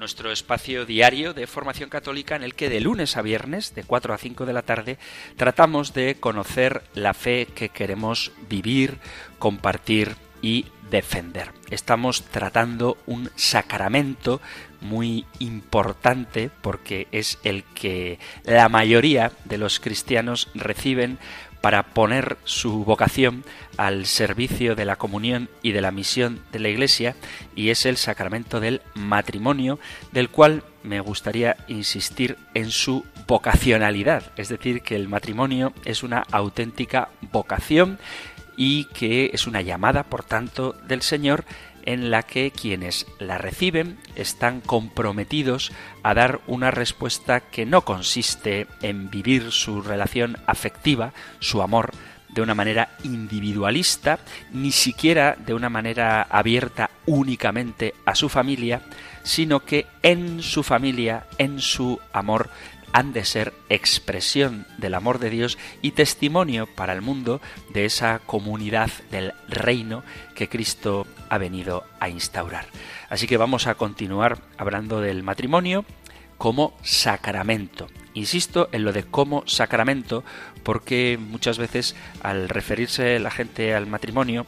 nuestro espacio diario de formación católica en el que de lunes a viernes, de 4 a 5 de la tarde, tratamos de conocer la fe que queremos vivir, compartir y defender. Estamos tratando un sacramento muy importante porque es el que la mayoría de los cristianos reciben para poner su vocación al servicio de la comunión y de la misión de la Iglesia y es el sacramento del matrimonio, del cual me gustaría insistir en su vocacionalidad, es decir, que el matrimonio es una auténtica vocación y que es una llamada, por tanto, del Señor en la que quienes la reciben están comprometidos a dar una respuesta que no consiste en vivir su relación afectiva, su amor, de una manera individualista, ni siquiera de una manera abierta únicamente a su familia, sino que en su familia, en su amor, han de ser expresión del amor de Dios y testimonio para el mundo de esa comunidad del reino que Cristo ha venido a instaurar. Así que vamos a continuar hablando del matrimonio como sacramento. Insisto en lo de como sacramento porque muchas veces al referirse la gente al matrimonio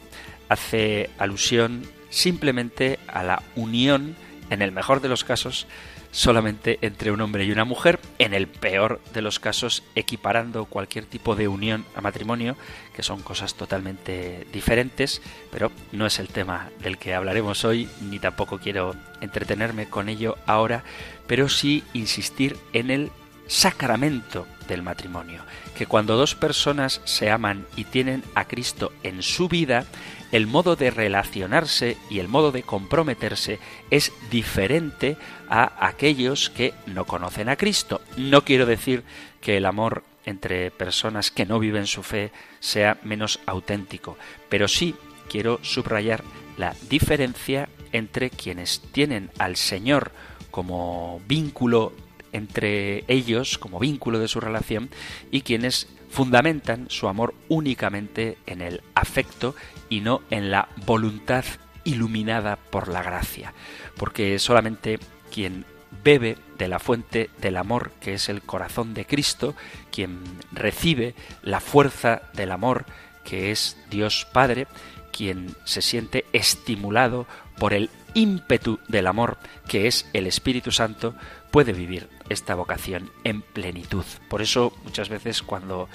hace alusión simplemente a la unión, en el mejor de los casos, solamente entre un hombre y una mujer, en el peor de los casos equiparando cualquier tipo de unión a matrimonio, que son cosas totalmente diferentes, pero no es el tema del que hablaremos hoy, ni tampoco quiero entretenerme con ello ahora, pero sí insistir en el sacramento del matrimonio, que cuando dos personas se aman y tienen a Cristo en su vida, el modo de relacionarse y el modo de comprometerse es diferente a aquellos que no conocen a Cristo. No quiero decir que el amor entre personas que no viven su fe sea menos auténtico, pero sí quiero subrayar la diferencia entre quienes tienen al Señor como vínculo entre ellos, como vínculo de su relación, y quienes fundamentan su amor únicamente en el afecto y no en la voluntad iluminada por la gracia, porque solamente quien bebe de la fuente del amor que es el corazón de Cristo, quien recibe la fuerza del amor que es Dios Padre, quien se siente estimulado por el ímpetu del amor que es el Espíritu Santo, puede vivir esta vocación en plenitud. Por eso muchas veces cuando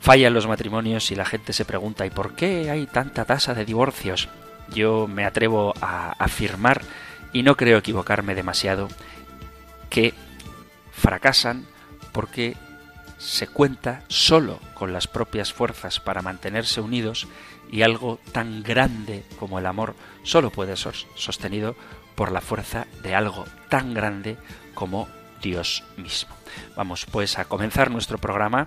fallan los matrimonios y la gente se pregunta ¿y por qué hay tanta tasa de divorcios? Yo me atrevo a afirmar, y no creo equivocarme demasiado, que fracasan porque se cuenta solo con las propias fuerzas para mantenerse unidos y algo tan grande como el amor solo puede ser sostenido por la fuerza de algo tan grande como Dios mismo. Vamos pues a comenzar nuestro programa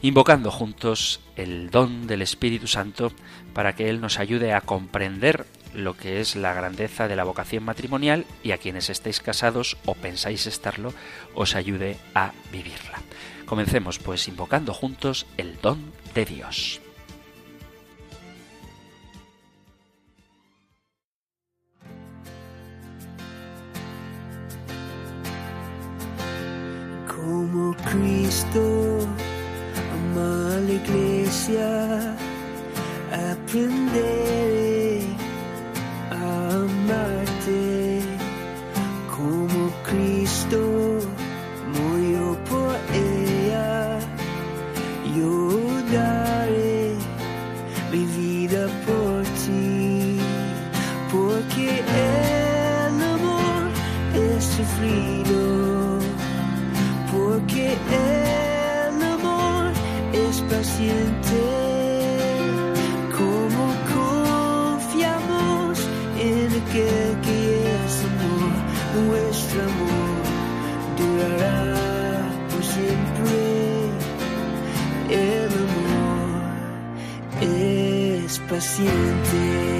invocando juntos el don del Espíritu Santo para que Él nos ayude a comprender lo que es la grandeza de la vocación matrimonial y a quienes estéis casados o pensáis estarlo, os ayude a vivirla. Comencemos pues invocando juntos el don de Dios. Como Cristo ama a la iglesia, aprenderé amarte como Cristo murió por ella. Yo daré mi vida por ti, porque el amor es sufrido, porque el amor es paciente. Nuestro amor durará por siempre. El amor es paciente.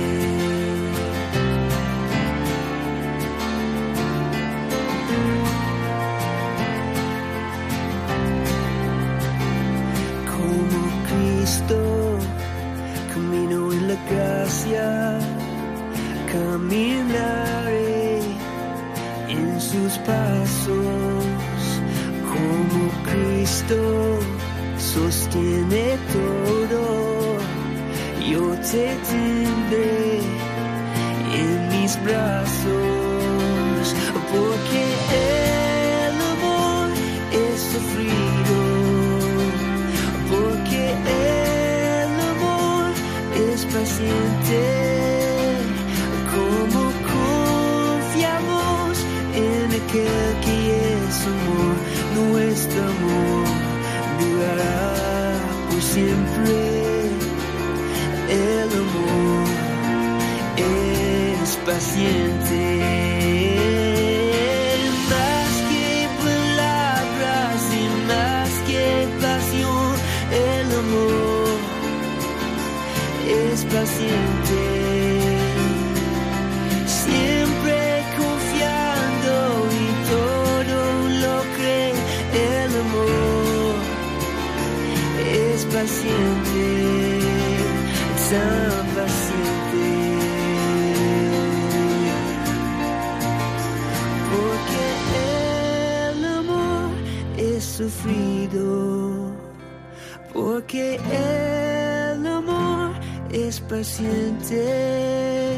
Porque el amor es paciente,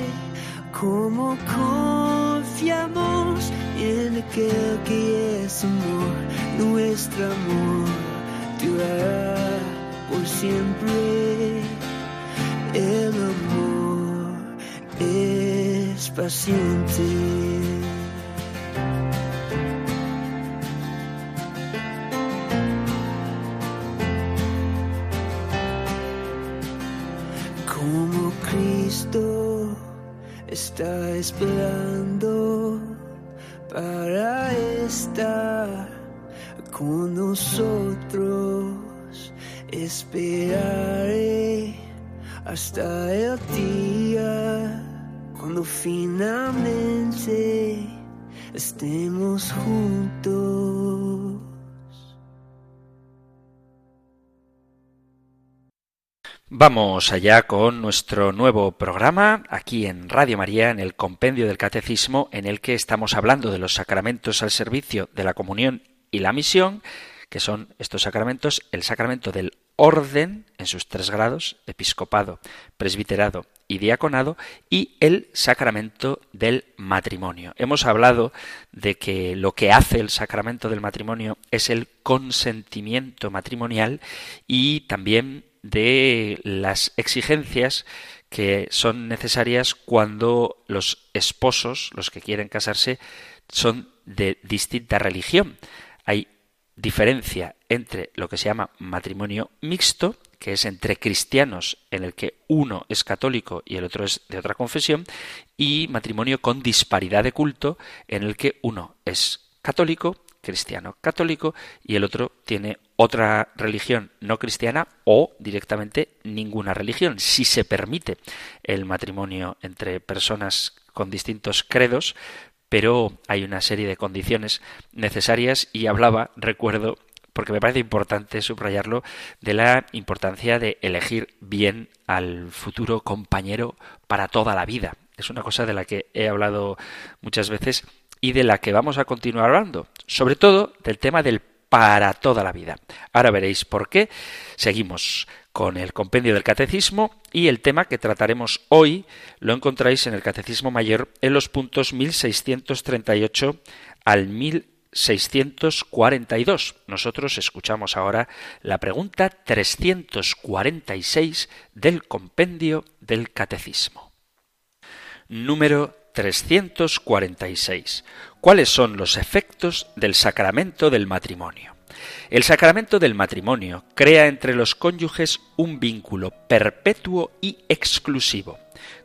como confiamos en aquel que es amor, nuestro amor durará por siempre, el amor es paciente. Hasta el día cuando finalmente estemos juntos. Vamos allá con nuestro nuevo programa aquí en Radio María, en el Compendio del Catecismo, en el que estamos hablando de los sacramentos al servicio de la comunión y la misión, que son estos sacramentos, el sacramento del orden en sus tres grados, episcopado, presbiterado y diaconado, y el sacramento del matrimonio. Hemos hablado de que lo que hace el sacramento del matrimonio es el consentimiento matrimonial y también de las exigencias que son necesarias cuando los esposos, los que quieren casarse, son de distinta religión. Hay diferencia entre lo que se llama matrimonio mixto, que es entre cristianos en el que uno es católico y el otro es de otra confesión, y matrimonio con disparidad de culto, en el que uno es católico, cristiano católico, y el otro tiene otra religión no cristiana o directamente ninguna religión, si se permite el matrimonio entre personas con distintos credos, pero hay una serie de condiciones necesarias y hablaba, recuerdo, porque me parece importante subrayarlo, de la importancia de elegir bien al futuro compañero para toda la vida. Es una cosa de la que he hablado muchas veces y de la que vamos a continuar hablando, sobre todo del tema del para toda la vida. Ahora veréis por qué. Seguimos con el compendio del catecismo y el tema que trataremos hoy lo encontráis en el catecismo mayor en los puntos 1638 al 1642. Nosotros escuchamos ahora la pregunta 346 del compendio del catecismo. Número 346. ¿Cuáles son los efectos del sacramento del matrimonio? El sacramento del matrimonio crea entre los cónyuges un vínculo perpetuo y exclusivo.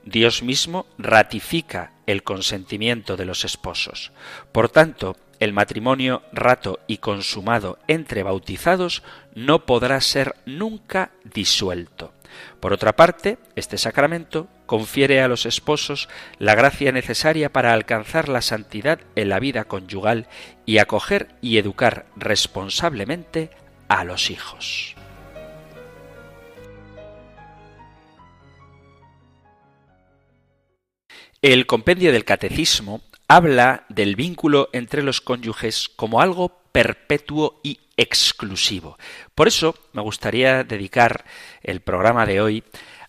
Dios mismo ratifica el consentimiento de los esposos. Por tanto, el matrimonio rato y consumado entre bautizados no podrá ser nunca disuelto. Por otra parte, este sacramento confiere a los esposos la gracia necesaria para alcanzar la santidad en la vida conyugal y acoger y educar responsablemente a los hijos. El compendio del catecismo habla del vínculo entre los cónyuges como algo perpetuo y exclusivo. Por eso me gustaría dedicar el programa de hoy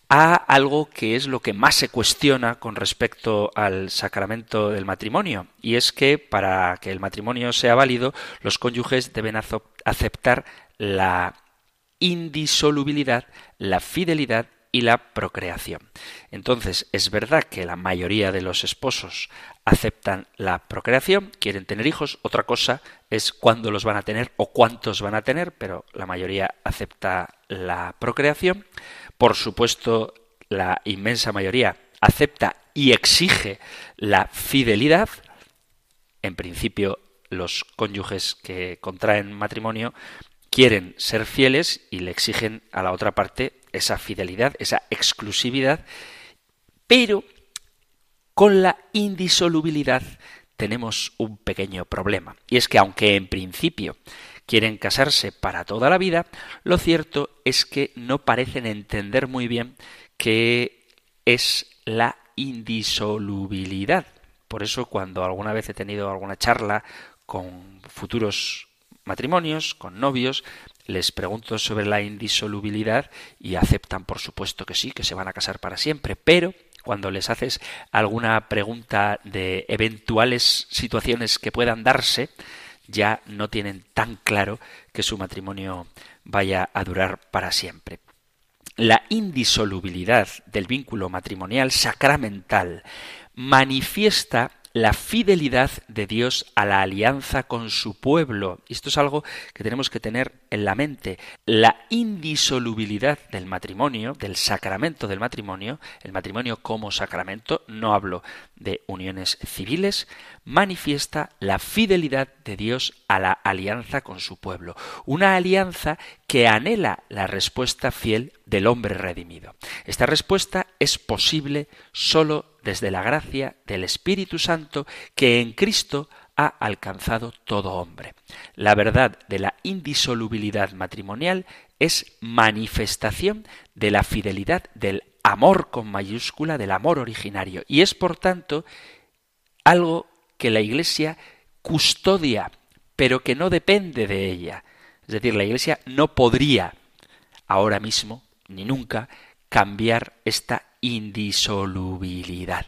a algo que es lo que más se cuestiona con respecto al sacramento del matrimonio, y es que para que el matrimonio sea válido, los cónyuges deben aceptar la indisolubilidad, la fidelidad y la procreación. Entonces, es verdad que la mayoría de los esposos aceptan la procreación, quieren tener hijos, otra cosa es cuándo los van a tener o cuántos van a tener, pero la mayoría acepta la procreación. Por supuesto, la inmensa mayoría acepta y exige la fidelidad. En principio, los cónyuges que contraen matrimonio quieren ser fieles y le exigen a la otra parte esa fidelidad, esa exclusividad, pero con la indisolubilidad tenemos un pequeño problema. Y es que aunque en principio quieren casarse para toda la vida, lo cierto es que no parecen entender muy bien qué es la indisolubilidad. Por eso cuando alguna vez he tenido alguna charla con futuros matrimonios, con novios, les pregunto sobre la indisolubilidad y aceptan por supuesto que sí, que se van a casar para siempre, pero cuando les haces alguna pregunta de eventuales situaciones que puedan darse, ya no tienen tan claro que su matrimonio vaya a durar para siempre. La indisolubilidad del vínculo matrimonial sacramental manifiesta la fidelidad de Dios a la alianza con su pueblo. Esto es algo que tenemos que tener en la mente. La indisolubilidad del matrimonio, del sacramento del matrimonio, el matrimonio como sacramento, no hablo de uniones civiles, manifiesta la fidelidad de Dios a la alianza con su pueblo. Una alianza que anhela la respuesta fiel del hombre redimido. Esta respuesta es posible solo desde la gracia del Espíritu Santo que en Cristo ha alcanzado todo hombre. La verdad de la indisolubilidad matrimonial es manifestación de la fidelidad del amor con mayúscula, del amor originario, y es por tanto algo que la Iglesia custodia, pero que no depende de ella. Es decir, la Iglesia no podría ahora mismo, ni nunca, cambiar esta indisolubilidad.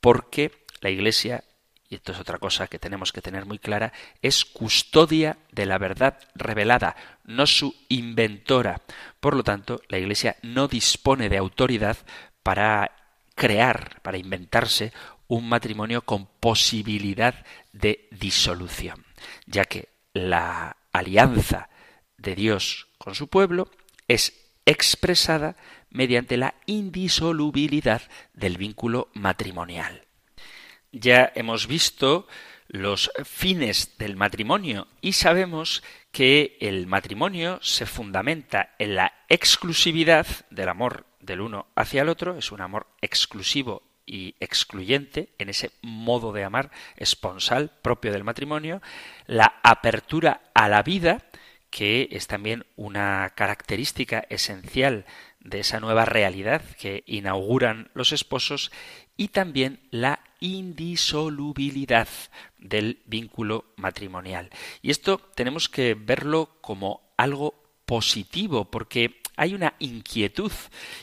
Porque la Iglesia, y esto es otra cosa que tenemos que tener muy clara, es custodia de la verdad revelada, no su inventora. Por lo tanto, la Iglesia no dispone de autoridad para crear, para inventarse un matrimonio con posibilidad de disolución, ya que la alianza de Dios con su pueblo es expresada mediante la indisolubilidad del vínculo matrimonial. Ya hemos visto los fines del matrimonio y sabemos que el matrimonio se fundamenta en la exclusividad del amor del uno hacia el otro, es un amor exclusivo y excluyente en ese modo de amar esponsal propio del matrimonio, la apertura a la vida, que es también una característica esencial de esa nueva realidad que inauguran los esposos y también la indisolubilidad del vínculo matrimonial. Y esto tenemos que verlo como algo positivo porque hay una inquietud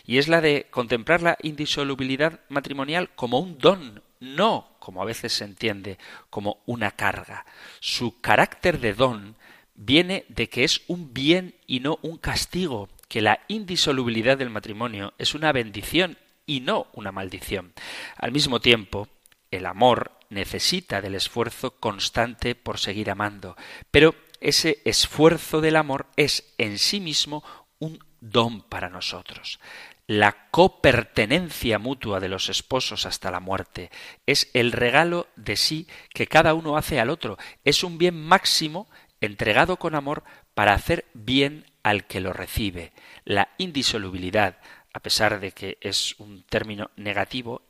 y es la de contemplar la indisolubilidad matrimonial como un don, no como a veces se entiende, como una carga. Su carácter de don viene de que es un bien y no un castigo que la indisolubilidad del matrimonio es una bendición y no una maldición. Al mismo tiempo, el amor necesita del esfuerzo constante por seguir amando, pero ese esfuerzo del amor es en sí mismo un don para nosotros. la copertenencia mutua de los esposos hasta la muerte, es el regalo de sí que cada uno hace al otro, es un bien máximo entregado con amor para hacer bien al que lo recibe. La indisolubilidad, a pesar de que es un término negativo,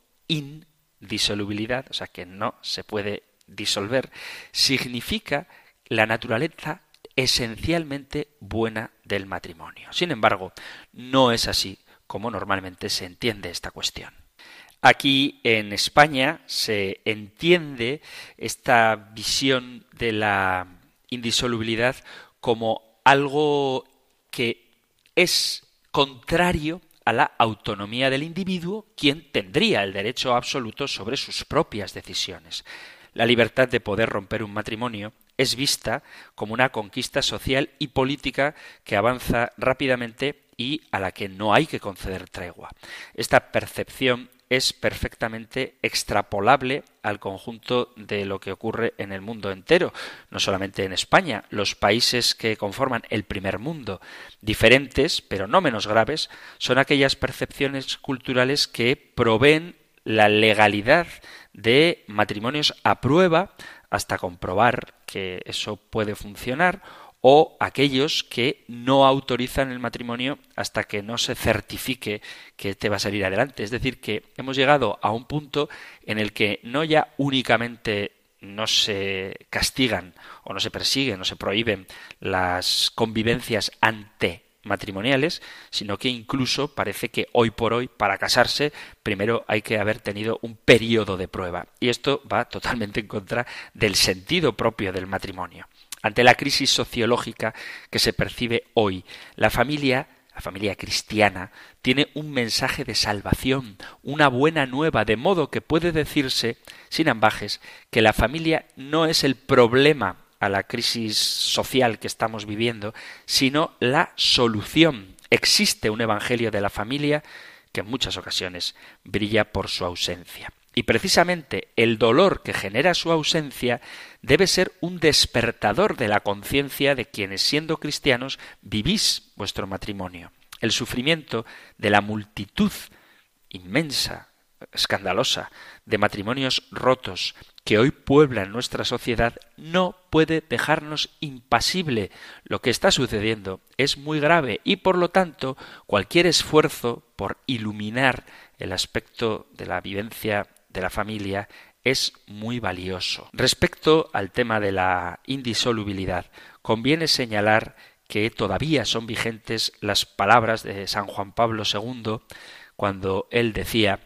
indisolubilidad, o sea que no se puede disolver, significa la naturaleza esencialmente buena del matrimonio. Sin embargo, no es así como normalmente se entiende esta cuestión. Aquí en España se entiende esta visión de la indisolubilidad como algo que es contrario a la autonomía del individuo, quien tendría el derecho absoluto sobre sus propias decisiones. La libertad de poder romper un matrimonio es vista como una conquista social y política que avanza rápidamente y a la que no hay que conceder tregua. Esta percepción es perfectamente extrapolable al conjunto de lo que ocurre en el mundo entero, no solamente en España, los países que conforman el primer mundo, diferentes, pero no menos graves, son aquellas percepciones culturales que proveen la legalidad de matrimonios a prueba hasta comprobar que eso puede funcionar o aquellos que no autorizan el matrimonio hasta que no se certifique que te va a salir adelante. Es decir, que hemos llegado a un punto en el que no ya únicamente no se castigan o no se persiguen o se prohíben las convivencias ante matrimoniales, sino que incluso parece que hoy por hoy, para casarse, primero hay que haber tenido un periodo de prueba. Y esto va totalmente en contra del sentido propio del matrimonio. Ante la crisis sociológica que se percibe hoy, la familia la familia cristiana tiene un mensaje de salvación, una buena nueva, de modo que puede decirse, sin ambajes, que la familia no es el problema a la crisis social que estamos viviendo, sino la solución. Existe un Evangelio de la familia que en muchas ocasiones brilla por su ausencia. Y precisamente el dolor que genera su ausencia debe ser un despertador de la conciencia de quienes, siendo cristianos, vivís vuestro matrimonio. El sufrimiento de la multitud inmensa, escandalosa, de matrimonios rotos que hoy pueblan nuestra sociedad no puede dejarnos impasible. Lo que está sucediendo es muy grave y por lo tanto cualquier esfuerzo por iluminar el aspecto de la vivencia de la familia es muy valioso. Respecto al tema de la indisolubilidad, conviene señalar que todavía son vigentes las palabras de San Juan Pablo II cuando él decía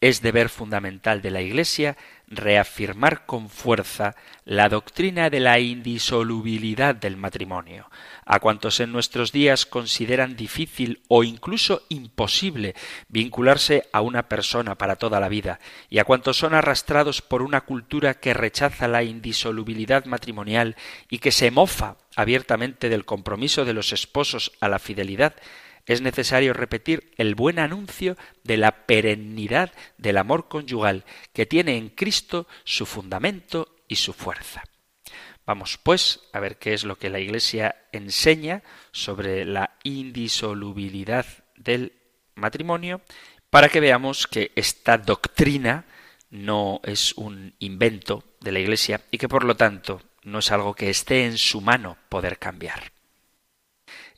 es deber fundamental de la Iglesia reafirmar con fuerza la doctrina de la indisolubilidad del matrimonio. A cuantos en nuestros días consideran difícil o incluso imposible vincularse a una persona para toda la vida, y a cuantos son arrastrados por una cultura que rechaza la indisolubilidad matrimonial y que se mofa abiertamente del compromiso de los esposos a la fidelidad, es necesario repetir el buen anuncio de la perennidad del amor conyugal que tiene en Cristo su fundamento y su fuerza. Vamos, pues, a ver qué es lo que la Iglesia enseña sobre la indisolubilidad del matrimonio, para que veamos que esta doctrina no es un invento de la Iglesia y que por lo tanto no es algo que esté en su mano poder cambiar.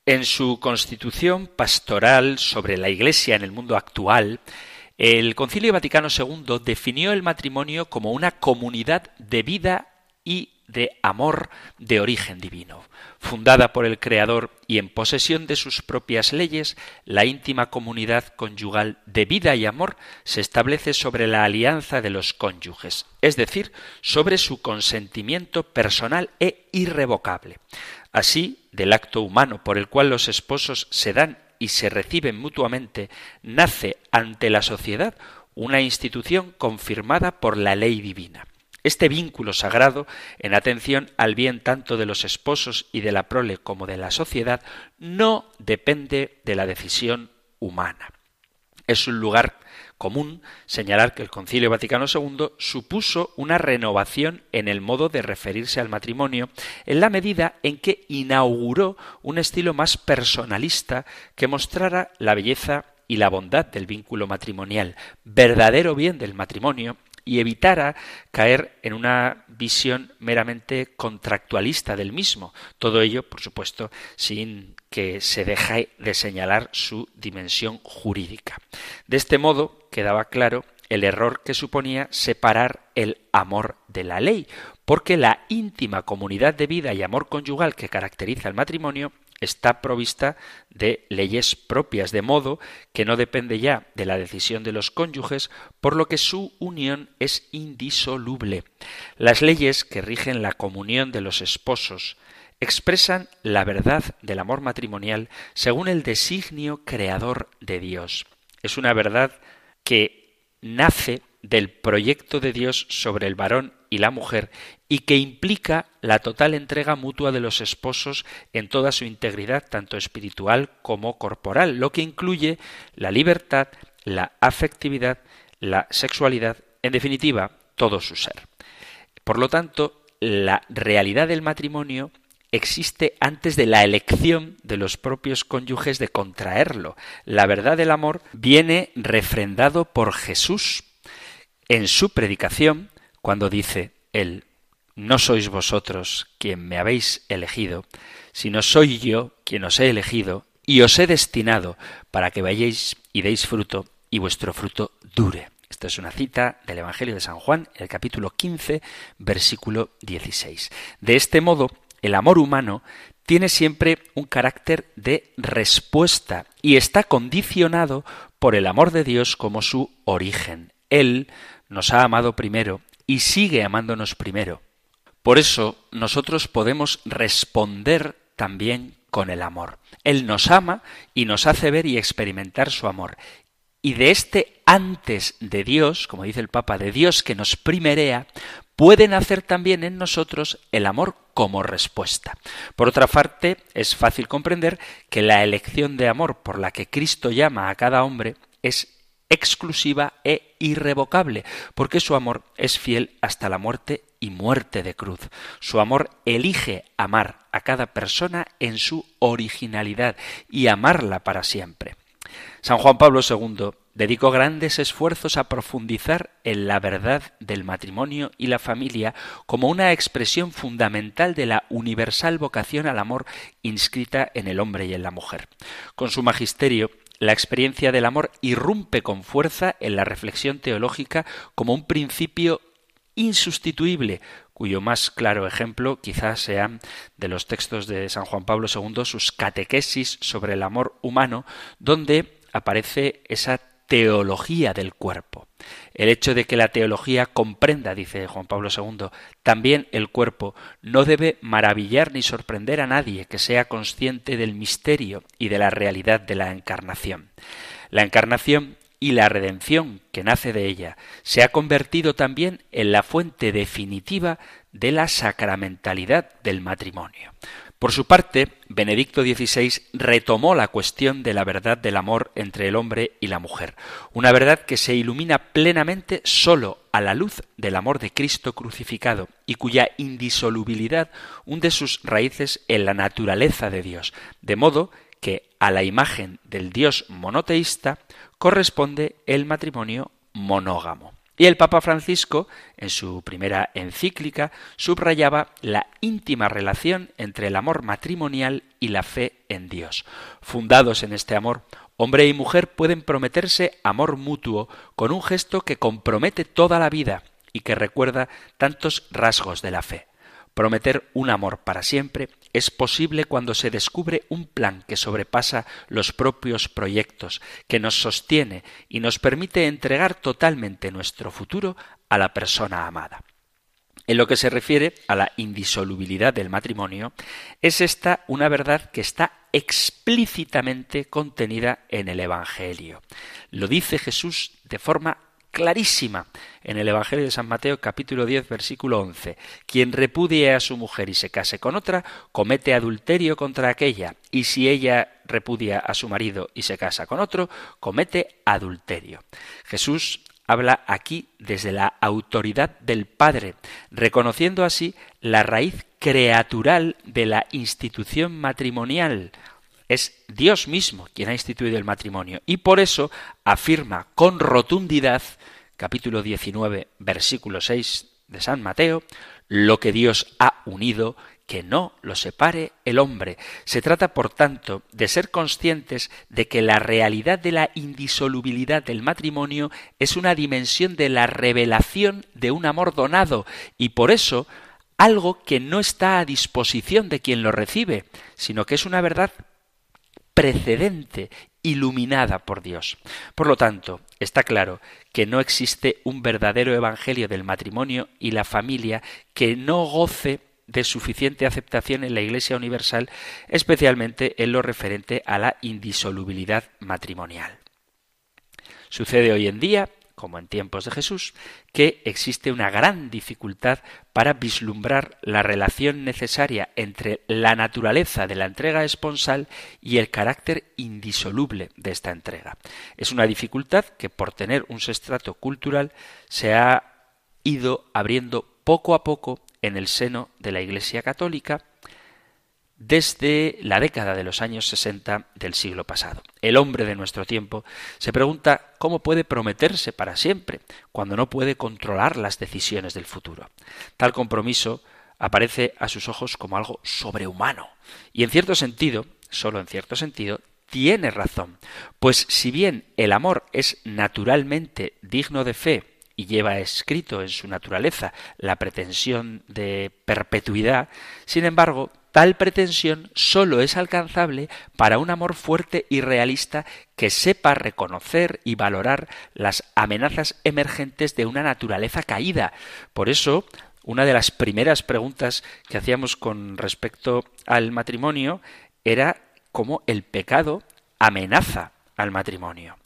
En su constitución pastoral sobre la Iglesia en el mundo actual, el Concilio Vaticano II definió el matrimonio como una comunidad de vida y de amor de origen divino. Fundada por el Creador y en posesión de sus propias leyes, la íntima comunidad conyugal de vida y amor se establece sobre la alianza de los cónyuges, es decir, sobre su consentimiento personal e irrevocable. Así, del acto humano por el cual los esposos se dan y se reciben mutuamente, nace ante la sociedad una institución confirmada por la ley divina. Este vínculo sagrado, en atención al bien tanto de los esposos y de la prole como de la sociedad, no depende de la decisión humana. Es un lugar común señalar que el Concilio Vaticano II supuso una renovación en el modo de referirse al matrimonio en la medida en que inauguró un estilo más personalista que mostrara la belleza y la bondad del vínculo matrimonial, verdadero bien del matrimonio, y evitara caer en una visión meramente contractualista del mismo. Todo ello, por supuesto, sin que se deje de señalar su dimensión jurídica. De este modo quedaba claro el error que suponía separar el amor de la ley, porque la íntima comunidad de vida y amor conyugal que caracteriza el matrimonio está provista de leyes propias, de modo que no depende ya de la decisión de los cónyuges, por lo que su unión es indisoluble. Las leyes que rigen la comunión de los esposos expresan la verdad del amor matrimonial según el designio creador de Dios. Es una verdad que nace del proyecto de Dios sobre el varón y la mujer y que implica la total entrega mutua de los esposos en toda su integridad, tanto espiritual como corporal, lo que incluye la libertad, la afectividad, la sexualidad, en definitiva, todo su ser. Por lo tanto, la realidad del matrimonio existe antes de la elección de los propios cónyuges de contraerlo. La verdad del amor viene refrendado por Jesús en su predicación cuando dice él, no sois vosotros quien me habéis elegido, sino soy yo quien os he elegido y os he destinado para que vayáis y deis fruto y vuestro fruto dure. Esta es una cita del Evangelio de San Juan, el capítulo 15, versículo 16. De este modo, el amor humano tiene siempre un carácter de respuesta y está condicionado por el amor de Dios como su origen. Él nos ha amado primero y sigue amándonos primero. Por eso nosotros podemos responder también con el amor. Él nos ama y nos hace ver y experimentar su amor. Y de este antes de Dios, como dice el Papa, de Dios que nos primerea, puede nacer también en nosotros el amor como respuesta. Por otra parte, es fácil comprender que la elección de amor por la que Cristo llama a cada hombre es exclusiva e irrevocable, porque su amor es fiel hasta la muerte y muerte de cruz. Su amor elige amar a cada persona en su originalidad y amarla para siempre. San Juan Pablo II dedicó grandes esfuerzos a profundizar en la verdad del matrimonio y la familia como una expresión fundamental de la universal vocación al amor inscrita en el hombre y en la mujer. Con su magisterio la experiencia del amor irrumpe con fuerza en la reflexión teológica como un principio insustituible, cuyo más claro ejemplo quizás sean de los textos de San Juan Pablo II, sus catequesis sobre el amor humano, donde aparece esa teología del cuerpo. El hecho de que la teología comprenda, dice Juan Pablo II, también el cuerpo, no debe maravillar ni sorprender a nadie que sea consciente del misterio y de la realidad de la encarnación. La encarnación y la redención que nace de ella se ha convertido también en la fuente definitiva de la sacramentalidad del matrimonio. Por su parte, Benedicto XVI retomó la cuestión de la verdad del amor entre el hombre y la mujer, una verdad que se ilumina plenamente sólo a la luz del amor de Cristo crucificado y cuya indisolubilidad hunde sus raíces en la naturaleza de Dios, de modo que a la imagen del Dios monoteísta corresponde el matrimonio monógamo. Y el Papa Francisco, en su primera encíclica, subrayaba la íntima relación entre el amor matrimonial y la fe en Dios. Fundados en este amor, hombre y mujer pueden prometerse amor mutuo con un gesto que compromete toda la vida y que recuerda tantos rasgos de la fe. Prometer un amor para siempre es posible cuando se descubre un plan que sobrepasa los propios proyectos, que nos sostiene y nos permite entregar totalmente nuestro futuro a la persona amada. En lo que se refiere a la indisolubilidad del matrimonio, es esta una verdad que está explícitamente contenida en el Evangelio. Lo dice Jesús de forma clarísima en el Evangelio de San Mateo capítulo 10 versículo 11. Quien repudie a su mujer y se case con otra, comete adulterio contra aquella, y si ella repudia a su marido y se casa con otro, comete adulterio. Jesús habla aquí desde la autoridad del Padre, reconociendo así la raíz creatural de la institución matrimonial, Es Dios mismo quien ha instituido el matrimonio y por eso afirma con rotundidad, capítulo 19, versículo 6 de San Mateo, lo que Dios ha unido, que no lo separe el hombre. Se trata, por tanto, de ser conscientes de que la realidad de la indisolubilidad del matrimonio es una dimensión de la revelación de un amor donado y por eso algo que no está a disposición de quien lo recibe, sino que es una verdad precedente, iluminada por Dios. Por lo tanto, está claro que no existe un verdadero evangelio del matrimonio y la familia que no goce de suficiente aceptación en la Iglesia Universal, especialmente en lo referente a la indisolubilidad matrimonial. Sucede hoy en día como en tiempos de Jesús, que existe una gran dificultad para vislumbrar la relación necesaria entre la naturaleza de la entrega esponsal y el carácter indisoluble de esta entrega. Es una dificultad que por tener un sustrato cultural se ha ido abriendo poco a poco en el seno de la Iglesia católica desde la década de los años 60 del siglo pasado. El hombre de nuestro tiempo se pregunta cómo puede prometerse para siempre cuando no puede controlar las decisiones del futuro. Tal compromiso aparece a sus ojos como algo sobrehumano y en cierto sentido, solo en cierto sentido, tiene razón, pues si bien el amor es naturalmente digno de fe y lleva escrito en su naturaleza la pretensión de perpetuidad, sin embargo, Tal pretensión sólo es alcanzable para un amor fuerte y realista que sepa reconocer y valorar las amenazas emergentes de una naturaleza caída. Por eso, una de las primeras preguntas que hacíamos con respecto al matrimonio era cómo el pecado amenaza al matrimonio.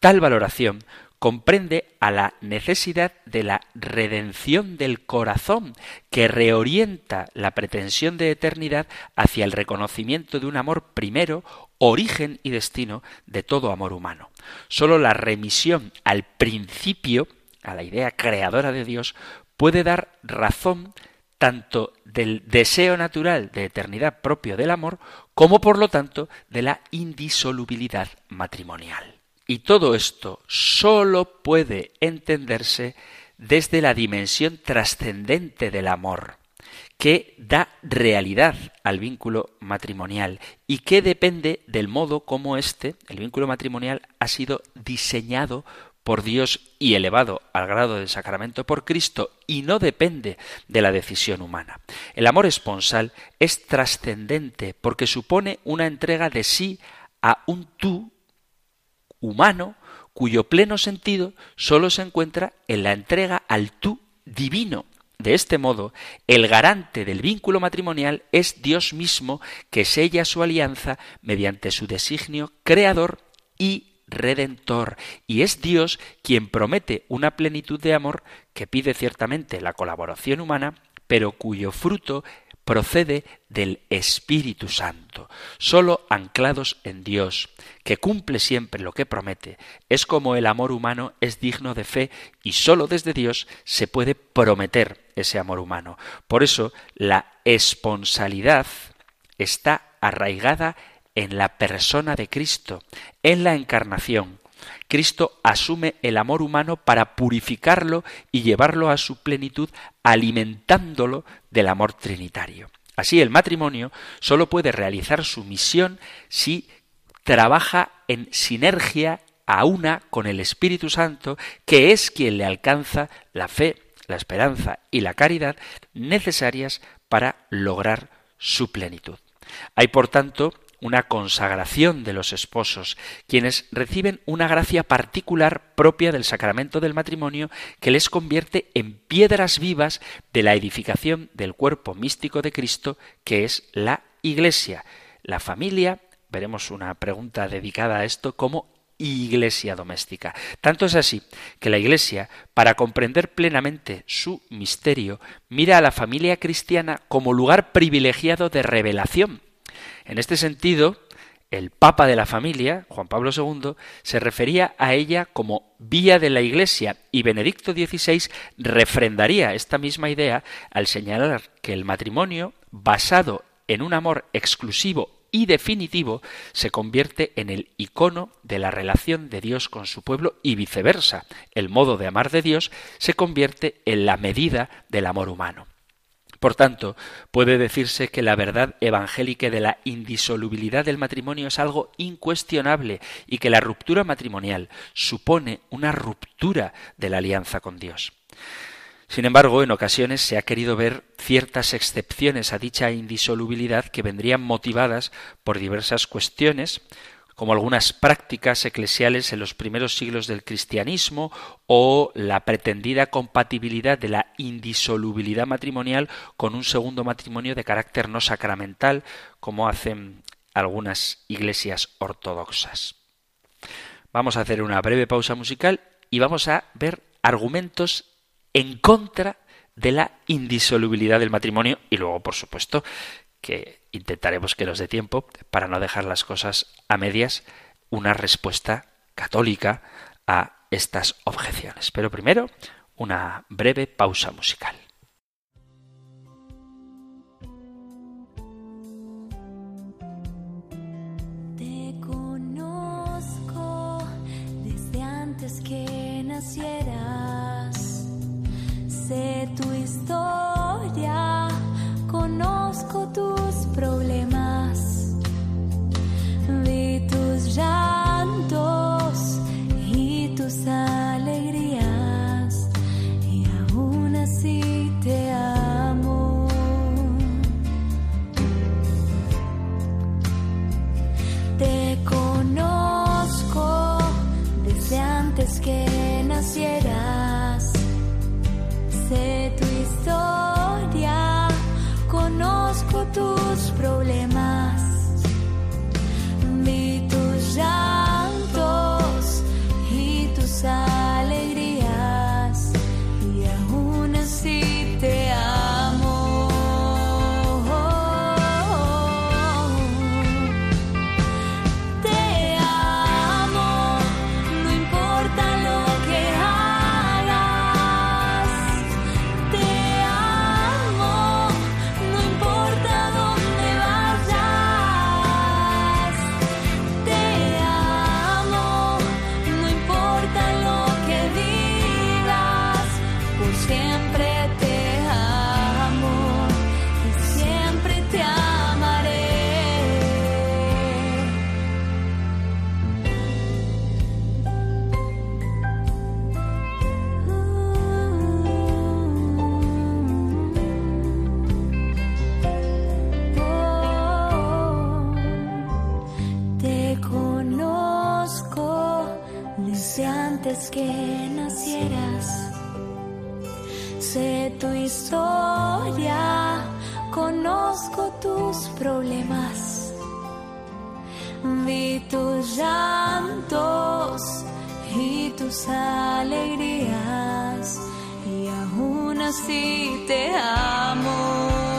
Tal valoración comprende a la necesidad de la redención del corazón, que reorienta la pretensión de eternidad hacia el reconocimiento de un amor primero, origen y destino de todo amor humano. Sólo la remisión al principio, a la idea creadora de Dios, puede dar razón tanto del deseo natural de eternidad propio del amor, como por lo tanto de la indisolubilidad matrimonial. Y todo esto sólo puede entenderse desde la dimensión trascendente del amor, que da realidad al vínculo matrimonial y que depende del modo como éste, el vínculo matrimonial, ha sido diseñado por Dios y elevado al grado de sacramento por Cristo y no depende de la decisión humana. El amor esponsal es trascendente porque supone una entrega de sí a un tú humano cuyo pleno sentido sólo se encuentra en la entrega al tú divino. De este modo, el garante del vínculo matrimonial es Dios mismo que sella su alianza mediante su designio creador y redentor, y es Dios quien promete una plenitud de amor que pide ciertamente la colaboración humana, pero cuyo fruto procede del Espíritu Santo. Solo anclados en Dios, que cumple siempre lo que promete, es como el amor humano es digno de fe y solo desde Dios se puede prometer ese amor humano. Por eso la esponsalidad está arraigada en la persona de Cristo, en la encarnación, Cristo asume el amor humano para purificarlo y llevarlo a su plenitud, alimentándolo del amor trinitario. Así el matrimonio solo puede realizar su misión si trabaja en sinergia a una con el Espíritu Santo, que es quien le alcanza la fe, la esperanza y la caridad necesarias para lograr su plenitud. Hay, por tanto, una consagración de los esposos, quienes reciben una gracia particular propia del sacramento del matrimonio que les convierte en piedras vivas de la edificación del cuerpo místico de Cristo, que es la Iglesia. La familia, veremos una pregunta dedicada a esto, como iglesia doméstica. Tanto es así que la Iglesia, para comprender plenamente su misterio, mira a la familia cristiana como lugar privilegiado de revelación en este sentido, el Papa de la familia, Juan Pablo II, se refería a ella como vía de la Iglesia y Benedicto XVI refrendaría esta misma idea al señalar que el matrimonio, basado en un amor exclusivo y definitivo se convierte en el icono de la relación de Dios con su pueblo y viceversa. El modo de amar de Dios se convierte en la medida del amor humano. Por tanto, puede decirse que la verdad evangélica de la indisolubilidad del matrimonio es algo incuestionable y que la ruptura matrimonial supone una ruptura de la alianza con Dios. Sin embargo, en ocasiones se ha querido ver ciertas excepciones a dicha indisolubilidad que vendrían motivadas por diversas cuestiones, como algunas prácticas eclesiales en los primeros siglos del cristianismo o la pretendida compatibilidad de la indisolubilidad matrimonial con un segundo matrimonio de carácter no sacramental, como hacen algunas iglesias ortodoxas. Vamos a hacer una breve pausa musical y vamos a ver argumentos en contra de la indisolubilidad del matrimonio y luego, por supuesto, que intentaremos que nos dé tiempo, para no dejar las cosas a medias, una respuesta católica a estas objeciones. Pero primero, una breve pausa musical. Te conozco desde antes que nacieras. Antes que nacieras. Sé tu historia, conozco tus problemas. Vi tus llantos y tus alegrías, y aún así te amo.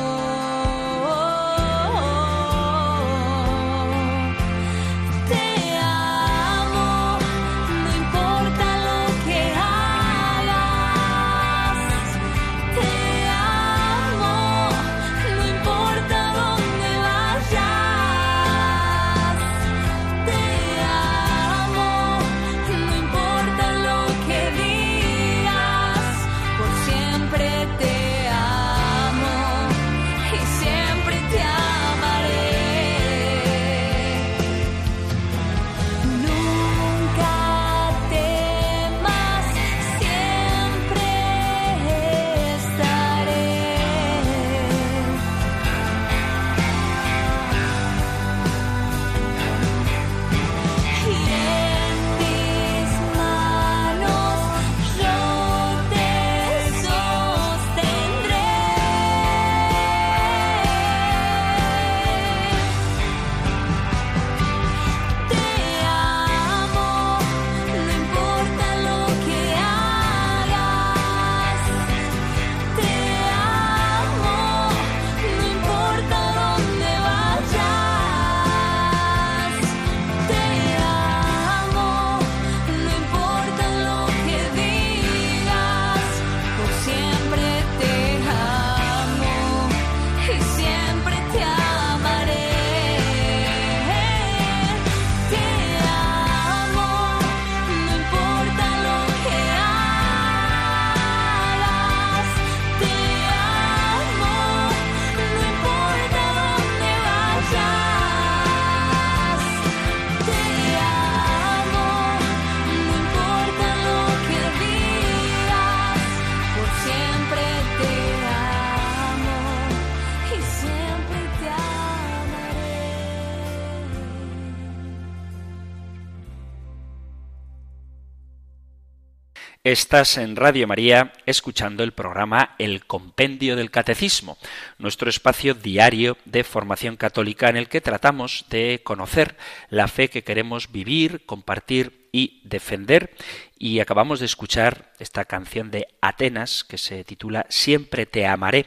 Estás en Radio María escuchando el programa El Compendio del Catecismo, nuestro espacio diario de formación católica en el que tratamos de conocer la fe que queremos vivir, compartir y defender. Y acabamos de escuchar esta canción de Atenas que se titula Siempre te amaré,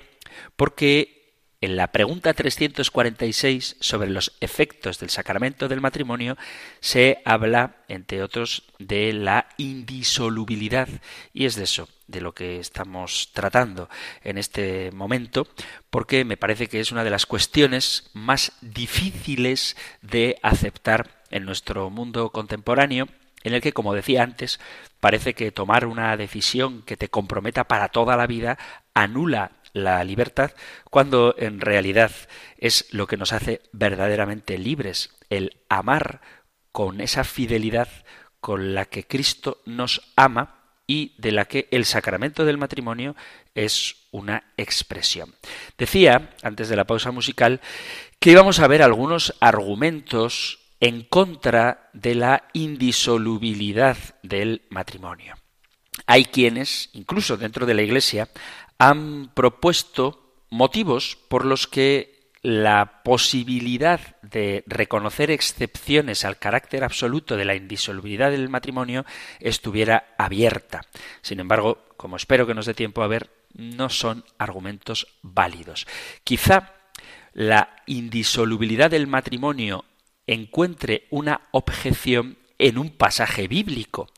porque en la pregunta 346 sobre los efectos del sacramento del matrimonio se habla, entre otros, de la indisolubilidad. Y es de eso de lo que estamos tratando en este momento, porque me parece que es una de las cuestiones más difíciles de aceptar en nuestro mundo contemporáneo, en el que, como decía antes, parece que tomar una decisión que te comprometa para toda la vida anula la libertad, cuando en realidad es lo que nos hace verdaderamente libres, el amar con esa fidelidad con la que Cristo nos ama y de la que el sacramento del matrimonio es una expresión. Decía, antes de la pausa musical, que íbamos a ver algunos argumentos en contra de la indisolubilidad del matrimonio. Hay quienes, incluso dentro de la Iglesia, han propuesto motivos por los que la posibilidad de reconocer excepciones al carácter absoluto de la indisolubilidad del matrimonio estuviera abierta. Sin embargo, como espero que nos dé tiempo a ver, no son argumentos válidos. Quizá la indisolubilidad del matrimonio encuentre una objeción en un pasaje bíblico.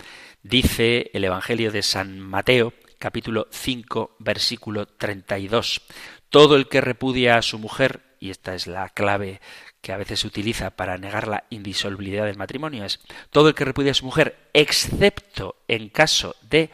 Dice el Evangelio de San Mateo capítulo 5, versículo 32. Todo el que repudia a su mujer, y esta es la clave que a veces se utiliza para negar la indisolubilidad del matrimonio, es todo el que repudia a su mujer, excepto en caso de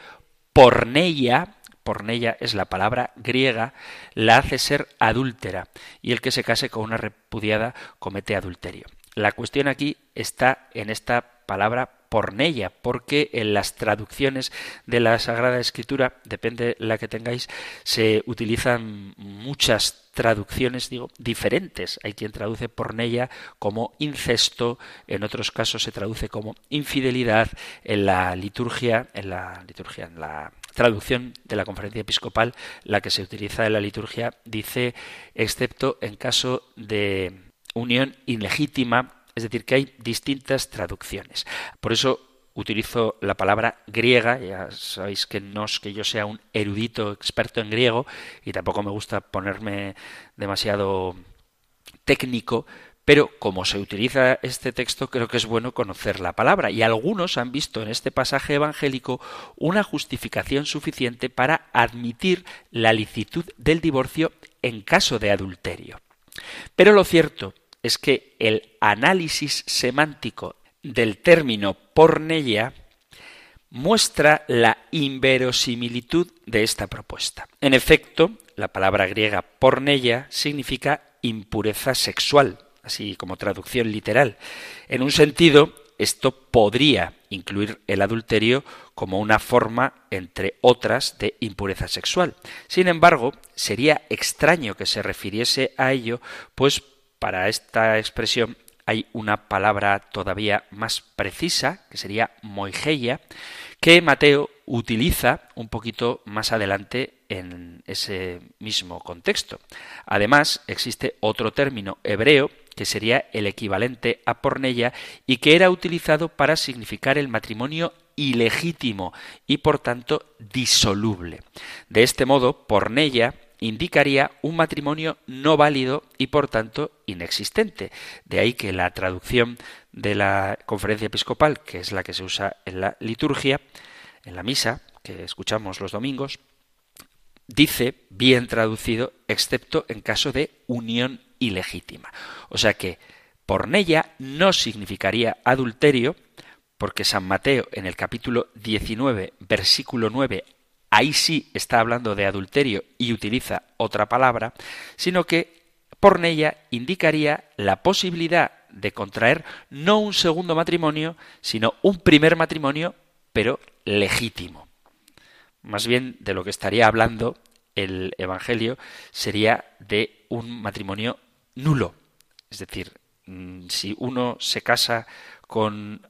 porneia, porneia es la palabra griega, la hace ser adúltera, y el que se case con una repudiada comete adulterio. La cuestión aquí está en esta palabra pornella, porque en las traducciones de la Sagrada Escritura, depende la que tengáis, se utilizan muchas traducciones, digo, diferentes. Hay quien traduce pornella como incesto, en otros casos se traduce como infidelidad, en la liturgia, en la liturgia, en la traducción de la conferencia episcopal, la que se utiliza en la liturgia, dice, excepto en caso de unión ilegítima es decir, que hay distintas traducciones. Por eso utilizo la palabra griega, ya sabéis que no es que yo sea un erudito experto en griego y tampoco me gusta ponerme demasiado técnico, pero como se utiliza este texto, creo que es bueno conocer la palabra. Y algunos han visto en este pasaje evangélico una justificación suficiente para admitir la licitud del divorcio en caso de adulterio. Pero lo cierto es que el análisis semántico del término porneia muestra la inverosimilitud de esta propuesta. En efecto, la palabra griega porneia significa impureza sexual, así como traducción literal. En un sentido, esto podría incluir el adulterio como una forma, entre otras, de impureza sexual. Sin embargo, sería extraño que se refiriese a ello, pues para esta expresión hay una palabra todavía más precisa, que sería moigeia, que Mateo utiliza un poquito más adelante en ese mismo contexto. Además, existe otro término hebreo que sería el equivalente a pornella y que era utilizado para significar el matrimonio ilegítimo y por tanto disoluble. De este modo, pornella indicaría un matrimonio no válido y por tanto inexistente. De ahí que la traducción de la conferencia episcopal, que es la que se usa en la liturgia, en la misa, que escuchamos los domingos, dice, bien traducido, excepto en caso de unión ilegítima. O sea que pornella no significaría adulterio, porque San Mateo en el capítulo 19, versículo 9 ahí sí está hablando de adulterio y utiliza otra palabra, sino que porneia indicaría la posibilidad de contraer no un segundo matrimonio, sino un primer matrimonio, pero legítimo. Más bien de lo que estaría hablando el Evangelio sería de un matrimonio nulo. Es decir, mm, si uno se casa con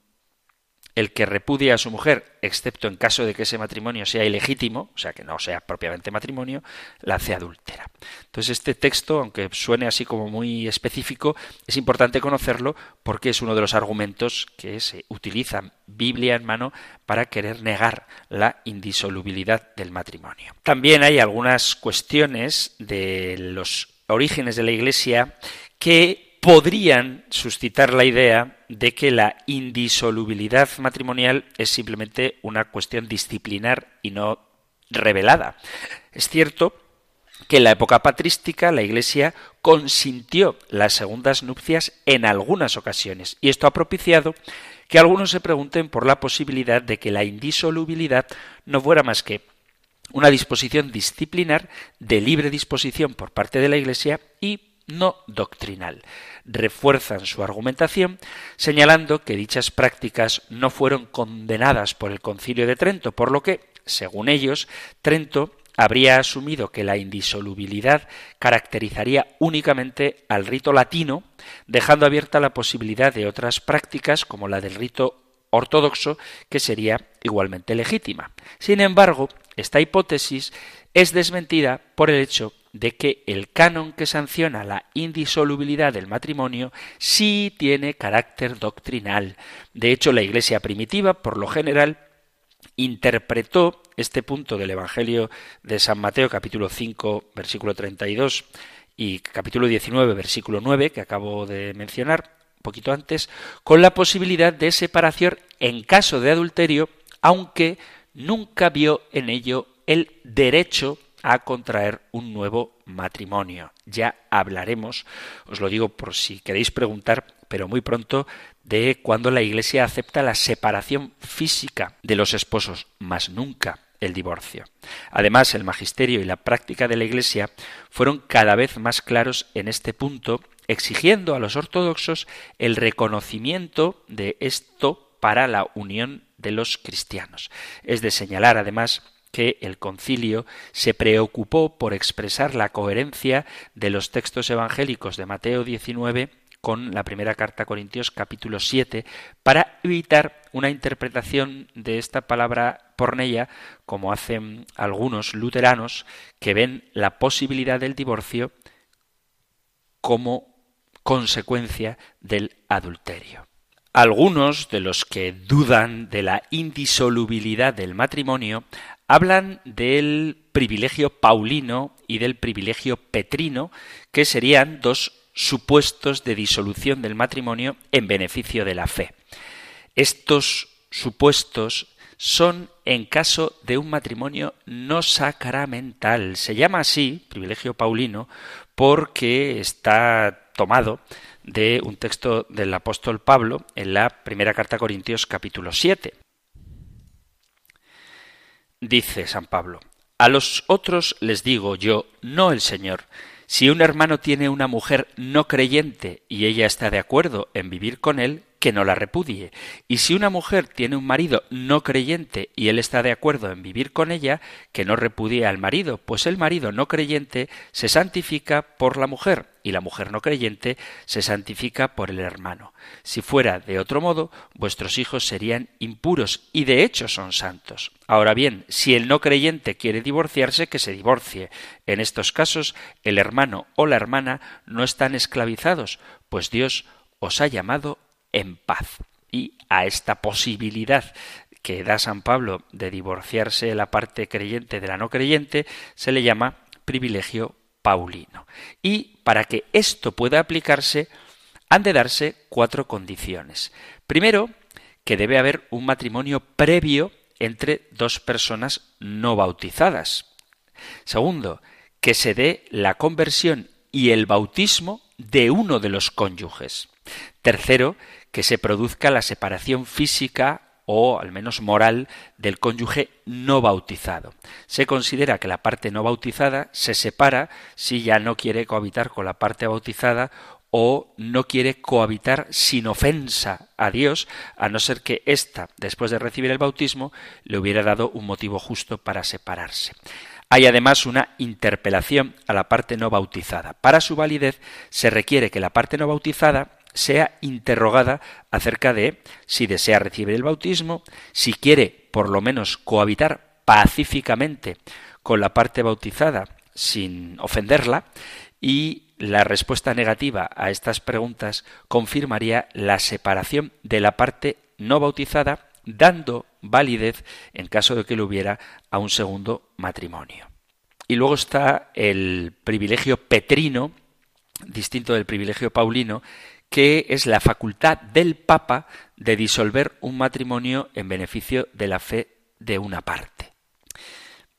el que repudia a su mujer, excepto en caso de que ese matrimonio sea ilegítimo, o sea, que no sea propiamente matrimonio, la hace adúltera. Entonces, este texto, aunque suene así como muy específico, es importante conocerlo porque es uno de los argumentos que se utilizan Biblia en mano para querer negar la indisolubilidad del matrimonio. También hay algunas cuestiones de los orígenes de la Iglesia que podrían suscitar la idea de que la indisolubilidad matrimonial es simplemente una cuestión disciplinar y no revelada. Es cierto que en la época patrística la Iglesia consintió las segundas nupcias en algunas ocasiones y esto ha propiciado que algunos se pregunten por la posibilidad de que la indisolubilidad no fuera más que una disposición disciplinar de libre disposición por parte de la Iglesia y no doctrinal. Refuerzan su argumentación señalando que dichas prácticas no fueron condenadas por el concilio de Trento, por lo que, según ellos, Trento habría asumido que la indisolubilidad caracterizaría únicamente al rito latino, dejando abierta la posibilidad de otras prácticas como la del rito ortodoxo, que sería igualmente legítima. Sin embargo, esta hipótesis es desmentida por el hecho de que el canon que sanciona la indisolubilidad del matrimonio sí tiene carácter doctrinal. De hecho, la Iglesia primitiva, por lo general, interpretó este punto del Evangelio de San Mateo capítulo 5 versículo 32 y capítulo 19 versículo 9 que acabo de mencionar un poquito antes con la posibilidad de separación en caso de adulterio aunque nunca vio en ello el derecho a contraer un nuevo matrimonio. Ya hablaremos, os lo digo por si queréis preguntar, pero muy pronto, de cuando la Iglesia acepta la separación física de los esposos, más nunca el divorcio. Además, el magisterio y la práctica de la Iglesia fueron cada vez más claros en este punto, exigiendo a los ortodoxos el reconocimiento de esto para la unión de los cristianos. Es de señalar, además, que el concilio se preocupó por expresar la coherencia de los textos evangélicos de Mateo 19 con la primera carta a Corintios capítulo 7 para evitar una interpretación de esta palabra pornella como hacen algunos luteranos que ven la posibilidad del divorcio como consecuencia del adulterio. Algunos de los que dudan de la indisolubilidad del matrimonio hablan del privilegio paulino y del privilegio petrino, que serían dos supuestos de disolución del matrimonio en beneficio de la fe. Estos supuestos son en caso de un matrimonio no sacramental. Se llama así, privilegio paulino, porque está tomado de un texto del apóstol Pablo en la primera carta a Corintios capítulo 7. Dice San Pablo, a los otros les digo yo, no el Señor, si un hermano tiene una mujer no creyente y ella está de acuerdo en vivir con él, que no la repudie. Y si una mujer tiene un marido no creyente y él está de acuerdo en vivir con ella, que no repudie al marido, pues el marido no creyente se santifica por la mujer y la mujer no creyente se santifica por el hermano. Si fuera de otro modo, vuestros hijos serían impuros y de hecho son santos. Ahora bien, si el no creyente quiere divorciarse, que se divorcie. En estos casos, el hermano o la hermana no están esclavizados, pues Dios os ha llamado en paz. Y a esta posibilidad que da San Pablo de divorciarse la parte creyente de la no creyente se le llama privilegio paulino. Y para que esto pueda aplicarse han de darse cuatro condiciones. Primero, que debe haber un matrimonio previo entre dos personas no bautizadas. Segundo, que se dé la conversión y el bautismo de uno de los cónyuges. Tercero, que se produzca la separación física o al menos moral del cónyuge no bautizado. Se considera que la parte no bautizada se separa si ya no quiere cohabitar con la parte bautizada o no quiere cohabitar sin ofensa a Dios, a no ser que ésta, después de recibir el bautismo, le hubiera dado un motivo justo para separarse. Hay además una interpelación a la parte no bautizada. Para su validez se requiere que la parte no bautizada sea interrogada acerca de si desea recibir el bautismo, si quiere por lo menos cohabitar pacíficamente con la parte bautizada sin ofenderla y la respuesta negativa a estas preguntas confirmaría la separación de la parte no bautizada, dando validez, en caso de que lo hubiera, a un segundo matrimonio. Y luego está el privilegio petrino, distinto del privilegio paulino, que es la facultad del Papa de disolver un matrimonio en beneficio de la fe de una parte.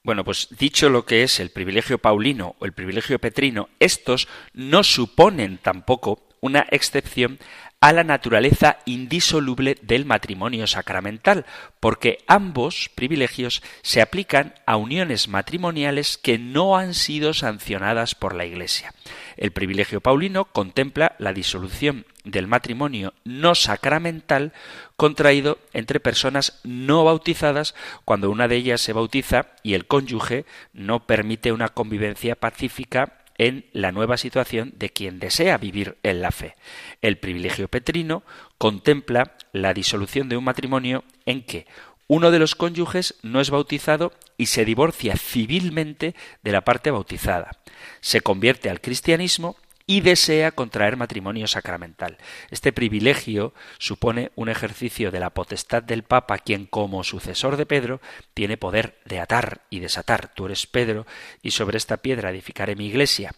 Bueno, pues dicho lo que es el privilegio paulino o el privilegio petrino, estos no suponen tampoco una excepción a la naturaleza indisoluble del matrimonio sacramental, porque ambos privilegios se aplican a uniones matrimoniales que no han sido sancionadas por la Iglesia. El privilegio paulino contempla la disolución del matrimonio no sacramental contraído entre personas no bautizadas cuando una de ellas se bautiza y el cónyuge no permite una convivencia pacífica en la nueva situación de quien desea vivir en la fe. El privilegio petrino contempla la disolución de un matrimonio en que uno de los cónyuges no es bautizado y se divorcia civilmente de la parte bautizada. Se convierte al cristianismo y desea contraer matrimonio sacramental. Este privilegio supone un ejercicio de la potestad del Papa, quien como sucesor de Pedro tiene poder de atar y desatar. Tú eres Pedro, y sobre esta piedra edificaré mi iglesia.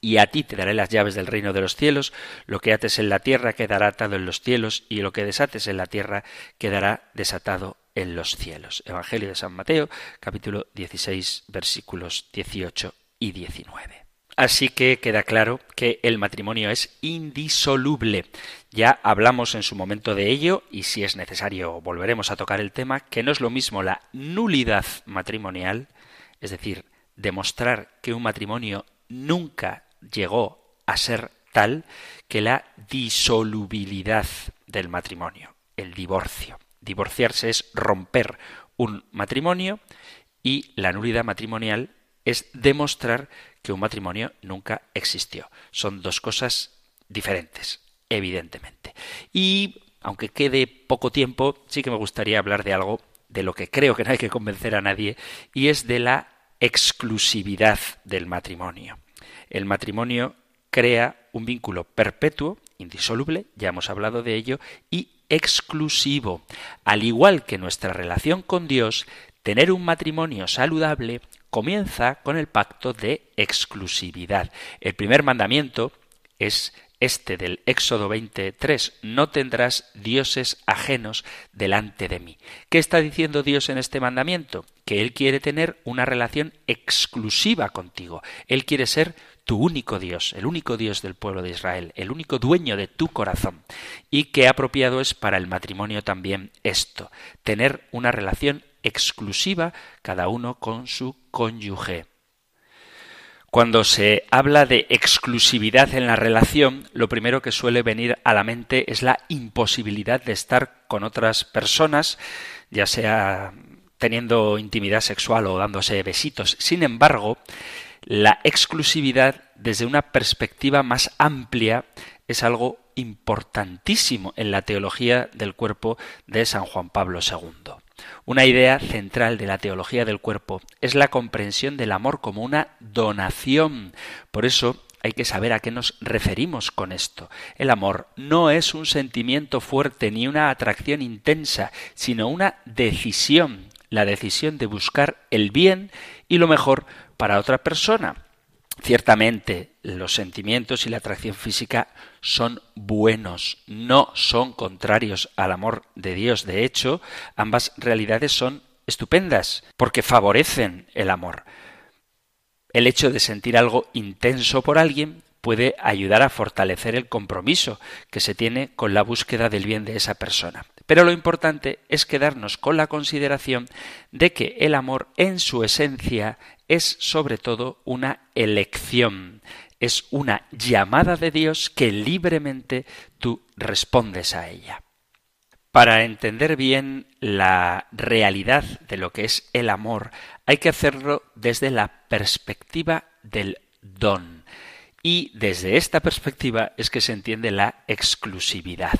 Y a ti te daré las llaves del reino de los cielos, lo que ates en la tierra quedará atado en los cielos, y lo que desates en la tierra quedará desatado en los cielos. Evangelio de San Mateo, capítulo 16, versículos 18 y 19. Así que queda claro que el matrimonio es indisoluble. Ya hablamos en su momento de ello y si es necesario volveremos a tocar el tema, que no es lo mismo la nulidad matrimonial, es decir, demostrar que un matrimonio nunca llegó a ser tal, que la disolubilidad del matrimonio, el divorcio. Divorciarse es romper un matrimonio y la nulidad matrimonial es demostrar que un matrimonio nunca existió. Son dos cosas diferentes, evidentemente. Y aunque quede poco tiempo, sí que me gustaría hablar de algo de lo que creo que no hay que convencer a nadie, y es de la exclusividad del matrimonio. El matrimonio crea un vínculo perpetuo, indisoluble, ya hemos hablado de ello, y exclusivo. Al igual que nuestra relación con Dios, tener un matrimonio saludable comienza con el pacto de exclusividad. El primer mandamiento es este del Éxodo 23, no tendrás dioses ajenos delante de mí. ¿Qué está diciendo Dios en este mandamiento? Que Él quiere tener una relación exclusiva contigo. Él quiere ser tu único Dios, el único Dios del pueblo de Israel, el único dueño de tu corazón. Y qué apropiado es para el matrimonio también esto, tener una relación exclusiva cada uno con su cónyuge. Cuando se habla de exclusividad en la relación, lo primero que suele venir a la mente es la imposibilidad de estar con otras personas, ya sea teniendo intimidad sexual o dándose besitos. Sin embargo, la exclusividad desde una perspectiva más amplia es algo importantísimo en la teología del cuerpo de San Juan Pablo II. Una idea central de la teología del cuerpo es la comprensión del amor como una donación. Por eso hay que saber a qué nos referimos con esto. El amor no es un sentimiento fuerte ni una atracción intensa, sino una decisión, la decisión de buscar el bien y lo mejor para otra persona. Ciertamente, los sentimientos y la atracción física son buenos, no son contrarios al amor de Dios. De hecho, ambas realidades son estupendas, porque favorecen el amor. El hecho de sentir algo intenso por alguien puede ayudar a fortalecer el compromiso que se tiene con la búsqueda del bien de esa persona. Pero lo importante es quedarnos con la consideración de que el amor en su esencia es sobre todo una elección, es una llamada de Dios que libremente tú respondes a ella. Para entender bien la realidad de lo que es el amor, hay que hacerlo desde la perspectiva del don. Y desde esta perspectiva es que se entiende la exclusividad.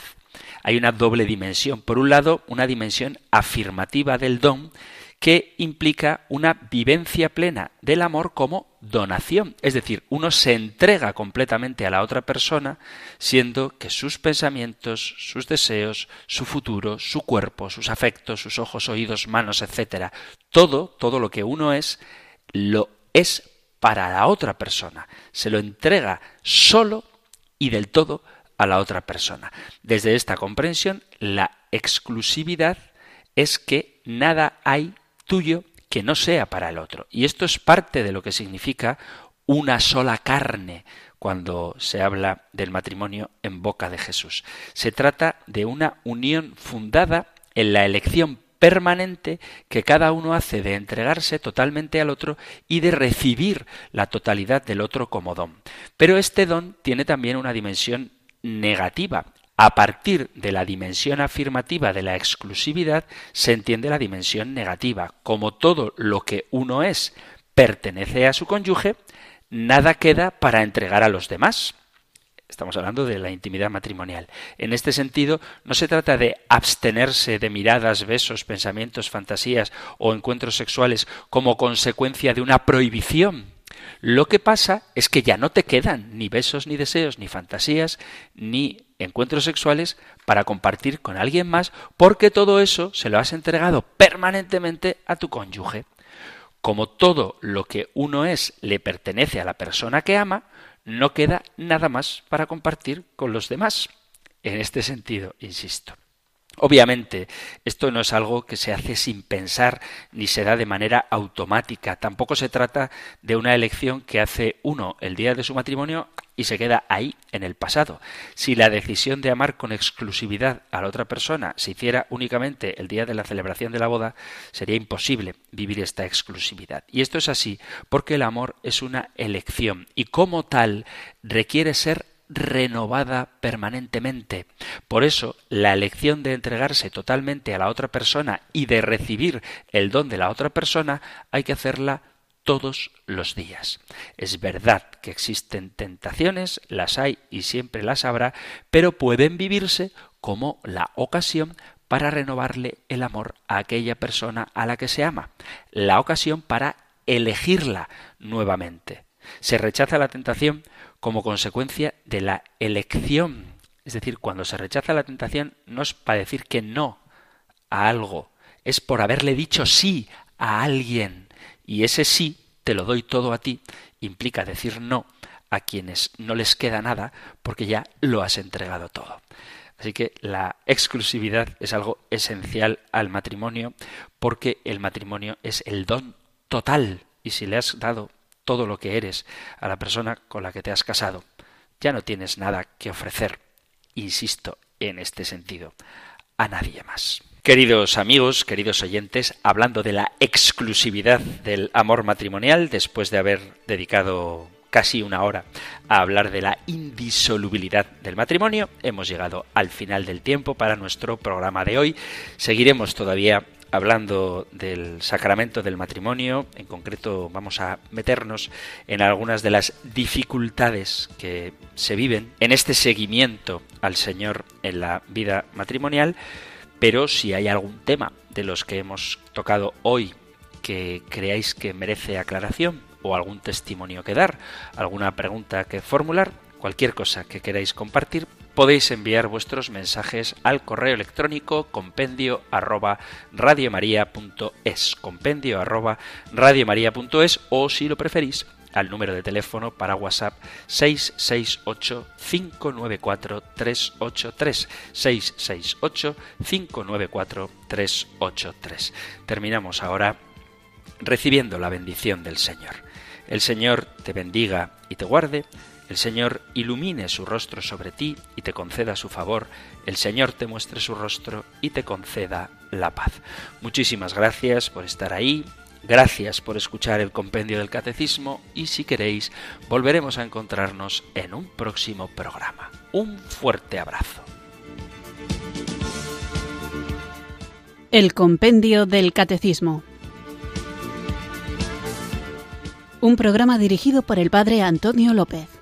Hay una doble dimensión. Por un lado, una dimensión afirmativa del don que implica una vivencia plena del amor como donación. Es decir, uno se entrega completamente a la otra persona, siendo que sus pensamientos, sus deseos, su futuro, su cuerpo, sus afectos, sus ojos, oídos, manos, etcétera, todo, todo lo que uno es, lo es para la otra persona. Se lo entrega solo y del todo a la otra persona. Desde esta comprensión, la exclusividad es que nada hay tuyo que no sea para el otro. Y esto es parte de lo que significa una sola carne cuando se habla del matrimonio en boca de Jesús. Se trata de una unión fundada en la elección permanente que cada uno hace de entregarse totalmente al otro y de recibir la totalidad del otro como don. Pero este don tiene también una dimensión negativa a partir de la dimensión afirmativa de la exclusividad se entiende la dimensión negativa. Como todo lo que uno es pertenece a su cónyuge, nada queda para entregar a los demás. Estamos hablando de la intimidad matrimonial. En este sentido, no se trata de abstenerse de miradas, besos, pensamientos, fantasías o encuentros sexuales como consecuencia de una prohibición. Lo que pasa es que ya no te quedan ni besos, ni deseos, ni fantasías, ni encuentros sexuales para compartir con alguien más, porque todo eso se lo has entregado permanentemente a tu cónyuge. Como todo lo que uno es le pertenece a la persona que ama, no queda nada más para compartir con los demás. En este sentido, insisto. Obviamente, esto no es algo que se hace sin pensar ni se da de manera automática. Tampoco se trata de una elección que hace uno el día de su matrimonio y se queda ahí en el pasado. Si la decisión de amar con exclusividad a la otra persona se hiciera únicamente el día de la celebración de la boda, sería imposible vivir esta exclusividad. Y esto es así porque el amor es una elección y como tal requiere ser renovada permanentemente. Por eso, la elección de entregarse totalmente a la otra persona y de recibir el don de la otra persona hay que hacerla todos los días. Es verdad que existen tentaciones, las hay y siempre las habrá, pero pueden vivirse como la ocasión para renovarle el amor a aquella persona a la que se ama, la ocasión para elegirla nuevamente. Se rechaza la tentación como consecuencia de la elección. Es decir, cuando se rechaza la tentación no es para decir que no a algo, es por haberle dicho sí a alguien. Y ese sí, te lo doy todo a ti, implica decir no a quienes no les queda nada porque ya lo has entregado todo. Así que la exclusividad es algo esencial al matrimonio porque el matrimonio es el don total y si le has dado todo lo que eres a la persona con la que te has casado. Ya no tienes nada que ofrecer, insisto, en este sentido, a nadie más. Queridos amigos, queridos oyentes, hablando de la exclusividad del amor matrimonial, después de haber dedicado casi una hora a hablar de la indisolubilidad del matrimonio, hemos llegado al final del tiempo para nuestro programa de hoy. Seguiremos todavía hablando del sacramento del matrimonio. En concreto vamos a meternos en algunas de las dificultades que se viven en este seguimiento al Señor en la vida matrimonial. Pero si hay algún tema de los que hemos tocado hoy que creáis que merece aclaración o algún testimonio que dar, alguna pregunta que formular, cualquier cosa que queráis compartir, podéis enviar vuestros mensajes al correo electrónico compendio arroba radiomaria.es, compendio arroba radiomaria.es o si lo preferís al número de teléfono para WhatsApp 668-594-383. 668-594-383. Terminamos ahora recibiendo la bendición del Señor. El Señor te bendiga y te guarde el Señor ilumine su rostro sobre ti y te conceda su favor. El Señor te muestre su rostro y te conceda la paz. Muchísimas gracias por estar ahí. Gracias por escuchar el compendio del catecismo y si queréis volveremos a encontrarnos en un próximo programa. Un fuerte abrazo. El compendio del catecismo. Un programa dirigido por el padre Antonio López.